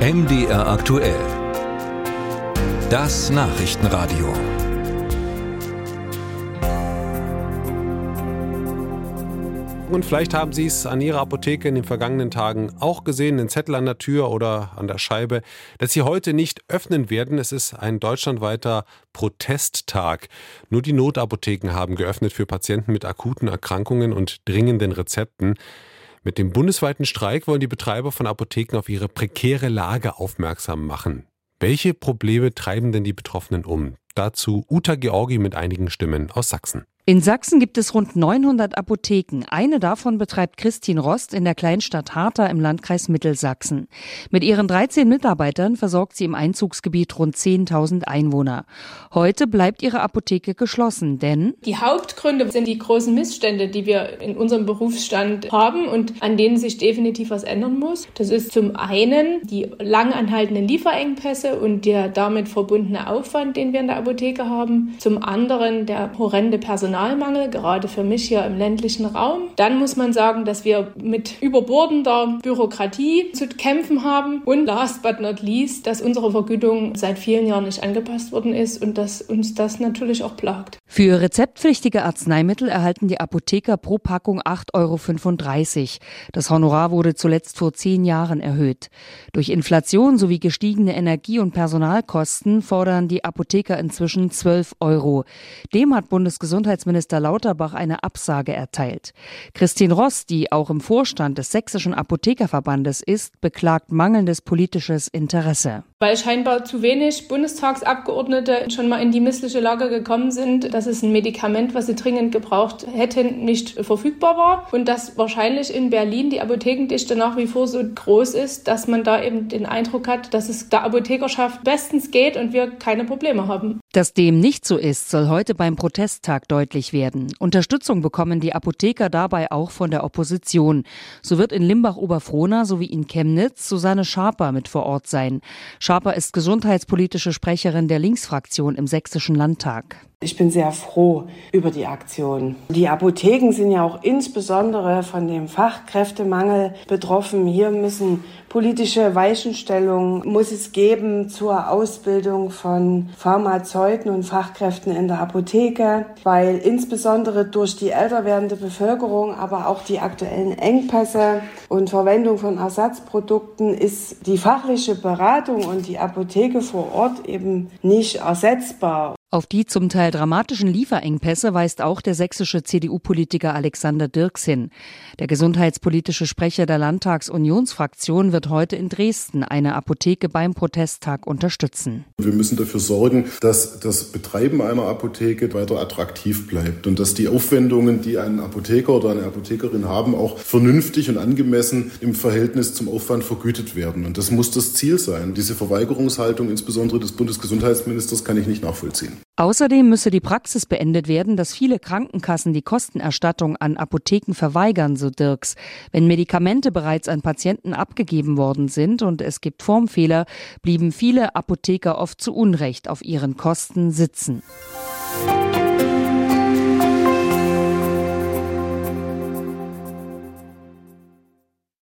MDR aktuell. Das Nachrichtenradio. Und vielleicht haben Sie es an Ihrer Apotheke in den vergangenen Tagen auch gesehen, den Zettel an der Tür oder an der Scheibe, dass Sie heute nicht öffnen werden. Es ist ein deutschlandweiter Protesttag. Nur die Notapotheken haben geöffnet für Patienten mit akuten Erkrankungen und dringenden Rezepten. Mit dem bundesweiten Streik wollen die Betreiber von Apotheken auf ihre prekäre Lage aufmerksam machen. Welche Probleme treiben denn die Betroffenen um? Dazu Uta Georgi mit einigen Stimmen aus Sachsen. In Sachsen gibt es rund 900 Apotheken. Eine davon betreibt Christine Rost in der Kleinstadt Harter im Landkreis Mittelsachsen. Mit ihren 13 Mitarbeitern versorgt sie im Einzugsgebiet rund 10.000 Einwohner. Heute bleibt ihre Apotheke geschlossen, denn die Hauptgründe sind die großen Missstände, die wir in unserem Berufsstand haben und an denen sich definitiv was ändern muss. Das ist zum einen die lang anhaltenden Lieferengpässe und der damit verbundene Aufwand, den wir in der Apotheke haben. Zum anderen der horrende Personal Personalmangel, gerade für mich hier im ländlichen Raum. Dann muss man sagen, dass wir mit überbordender Bürokratie zu kämpfen haben. Und last but not least, dass unsere Vergütung seit vielen Jahren nicht angepasst worden ist und dass uns das natürlich auch plagt. Für rezeptpflichtige Arzneimittel erhalten die Apotheker pro Packung 8,35 Euro. Das Honorar wurde zuletzt vor zehn Jahren erhöht. Durch Inflation sowie gestiegene Energie- und Personalkosten fordern die Apotheker inzwischen 12 Euro. Dem hat Bundesgesundheitsminister Gesundheitsminister Lauterbach eine Absage erteilt. Christine Ross, die auch im Vorstand des Sächsischen Apothekerverbandes ist, beklagt mangelndes politisches Interesse. Weil scheinbar zu wenig Bundestagsabgeordnete schon mal in die missliche Lage gekommen sind, dass es ein Medikament, was sie dringend gebraucht hätten, nicht verfügbar war. Und dass wahrscheinlich in Berlin die Apothekendichte nach wie vor so groß ist, dass man da eben den Eindruck hat, dass es der Apothekerschaft bestens geht und wir keine Probleme haben. Dass dem nicht so ist, soll heute beim Protesttag deutlich werden. Unterstützung bekommen die Apotheker dabei auch von der Opposition. So wird in Limbach-Oberfrohna sowie in Chemnitz Susanne Schaper mit vor Ort sein. Schaper ist gesundheitspolitische Sprecherin der Linksfraktion im Sächsischen Landtag. Ich bin sehr froh über die Aktion. Die Apotheken sind ja auch insbesondere von dem Fachkräftemangel betroffen. Hier müssen politische Weichenstellungen muss es geben zur Ausbildung von Pharmazeuten und Fachkräften in der Apotheke, weil insbesondere durch die älter werdende Bevölkerung, aber auch die aktuellen Engpässe und Verwendung von Ersatzprodukten ist die fachliche Beratung und die Apotheke vor Ort eben nicht ersetzbar. Auf die zum Teil dramatischen Lieferengpässe weist auch der sächsische CDU-Politiker Alexander Dirks hin. Der gesundheitspolitische Sprecher der Landtagsunionsfraktion wird heute in Dresden eine Apotheke beim Protesttag unterstützen. Wir müssen dafür sorgen, dass das Betreiben einer Apotheke weiter attraktiv bleibt und dass die Aufwendungen, die ein Apotheker oder eine Apothekerin haben, auch vernünftig und angemessen im Verhältnis zum Aufwand vergütet werden. Und das muss das Ziel sein. Diese Verweigerungshaltung, insbesondere des Bundesgesundheitsministers, kann ich nicht nachvollziehen. Außerdem müsse die Praxis beendet werden, dass viele Krankenkassen die Kostenerstattung an Apotheken verweigern, so Dirks. Wenn Medikamente bereits an Patienten abgegeben worden sind und es gibt Formfehler, blieben viele Apotheker oft zu Unrecht auf ihren Kosten sitzen.